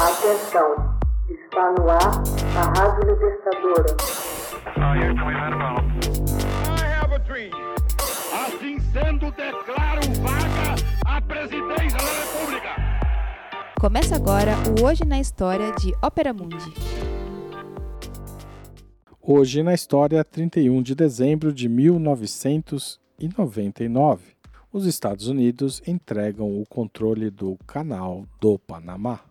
Atenção, está no ar a Rádio Libertadora. Assim sendo, declaro vaga a presidência da República. Começa agora o Hoje na História de Ópera Mundi. Hoje na História, 31 de dezembro de 1999, os Estados Unidos entregam o controle do Canal do Panamá.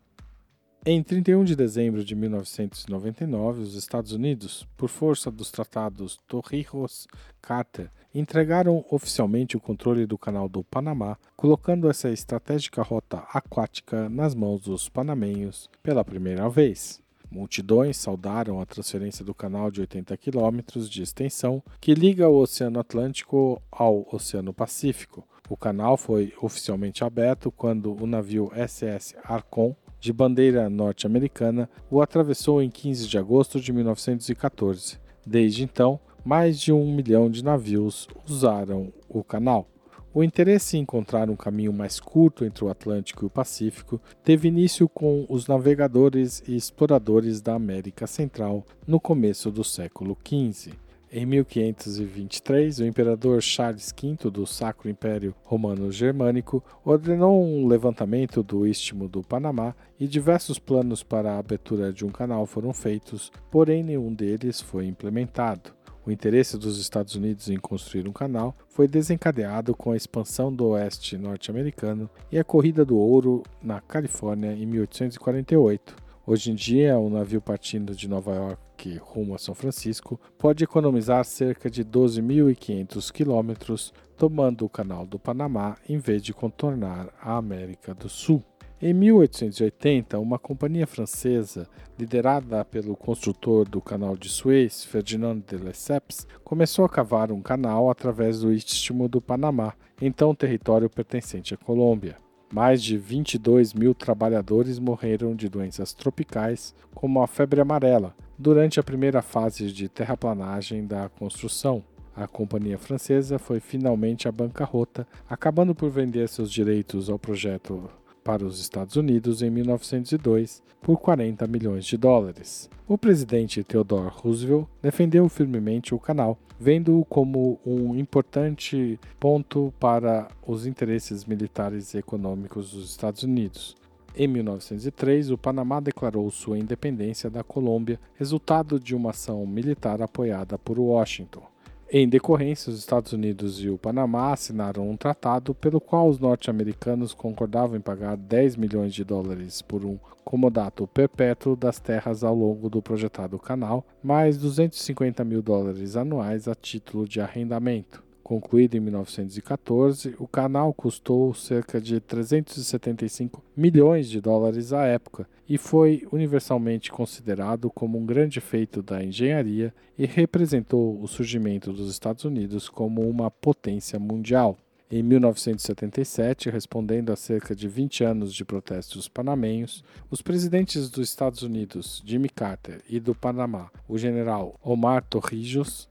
Em 31 de dezembro de 1999, os Estados Unidos, por força dos tratados Torrijos-Carter, entregaram oficialmente o controle do Canal do Panamá, colocando essa estratégica rota aquática nas mãos dos panamenhos pela primeira vez. Multidões saudaram a transferência do canal de 80 quilômetros de extensão que liga o Oceano Atlântico ao Oceano Pacífico. O canal foi oficialmente aberto quando o navio SS Arcon de bandeira norte-americana, o atravessou em 15 de agosto de 1914. Desde então, mais de um milhão de navios usaram o canal. O interesse em encontrar um caminho mais curto entre o Atlântico e o Pacífico teve início com os navegadores e exploradores da América Central no começo do século XV. Em 1523, o imperador Charles V do Sacro Império Romano Germânico ordenou um levantamento do Istmo do Panamá e diversos planos para a abertura de um canal foram feitos, porém nenhum deles foi implementado. O interesse dos Estados Unidos em construir um canal foi desencadeado com a expansão do oeste norte-americano e a corrida do ouro na Califórnia em 1848. Hoje em dia, um navio partindo de Nova York rumo a São Francisco pode economizar cerca de 12.500 quilômetros tomando o Canal do Panamá em vez de contornar a América do Sul. Em 1880, uma companhia francesa, liderada pelo construtor do Canal de Suez, Ferdinand de Lesseps, começou a cavar um canal através do Istmo do Panamá, então território pertencente à Colômbia. Mais de 22 mil trabalhadores morreram de doenças tropicais, como a febre amarela, durante a primeira fase de terraplanagem da construção. A companhia francesa foi finalmente à bancarrota, acabando por vender seus direitos ao projeto para os Estados Unidos em 1902 por 40 milhões de dólares. O presidente Theodore Roosevelt defendeu firmemente o canal, vendo-o como um importante ponto para os interesses militares e econômicos dos Estados Unidos. Em 1903, o Panamá declarou sua independência da Colômbia, resultado de uma ação militar apoiada por Washington. Em decorrência, os Estados Unidos e o Panamá assinaram um tratado pelo qual os norte-americanos concordavam em pagar 10 milhões de dólares por um comodato perpétuo das terras ao longo do projetado canal, mais 250 mil dólares anuais a título de arrendamento. Concluído em 1914, o canal custou cerca de 375 milhões de dólares à época e foi universalmente considerado como um grande feito da engenharia e representou o surgimento dos Estados Unidos como uma potência mundial. Em 1977, respondendo a cerca de 20 anos de protestos panamenhos, os presidentes dos Estados Unidos, Jimmy Carter, e do Panamá, o general Omar Torrijos,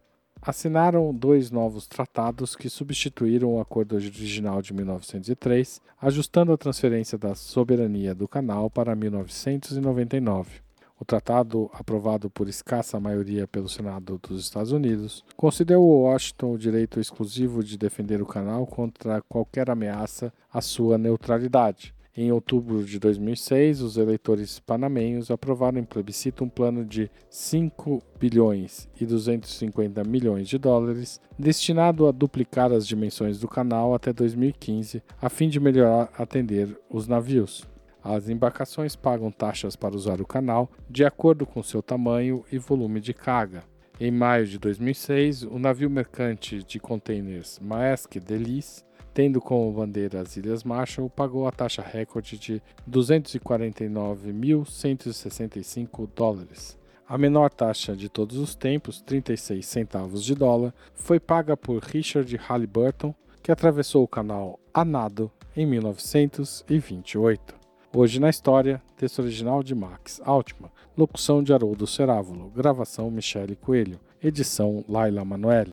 assinaram dois novos tratados que substituíram o acordo original de 1903, ajustando a transferência da soberania do canal para 1999. O tratado, aprovado por escassa maioria pelo Senado dos Estados Unidos, concedeu a Washington o direito exclusivo de defender o canal contra qualquer ameaça à sua neutralidade, em outubro de 2006, os eleitores panamenhos aprovaram em plebiscito um plano de 5 bilhões e 250 milhões de dólares destinado a duplicar as dimensões do canal até 2015, a fim de melhorar atender os navios. As embarcações pagam taxas para usar o canal de acordo com seu tamanho e volume de carga. Em maio de 2006, o navio mercante de contêineres Maersk Delis tendo como bandeira as Ilhas Marshall, pagou a taxa recorde de 249.165 dólares. A menor taxa de todos os tempos, 36 centavos de dólar, foi paga por Richard Halliburton, que atravessou o canal a nado em 1928. Hoje na história, texto original de Max Altman, locução de Haroldo Cerávulo, gravação Michele Coelho, edição Laila Manoeli.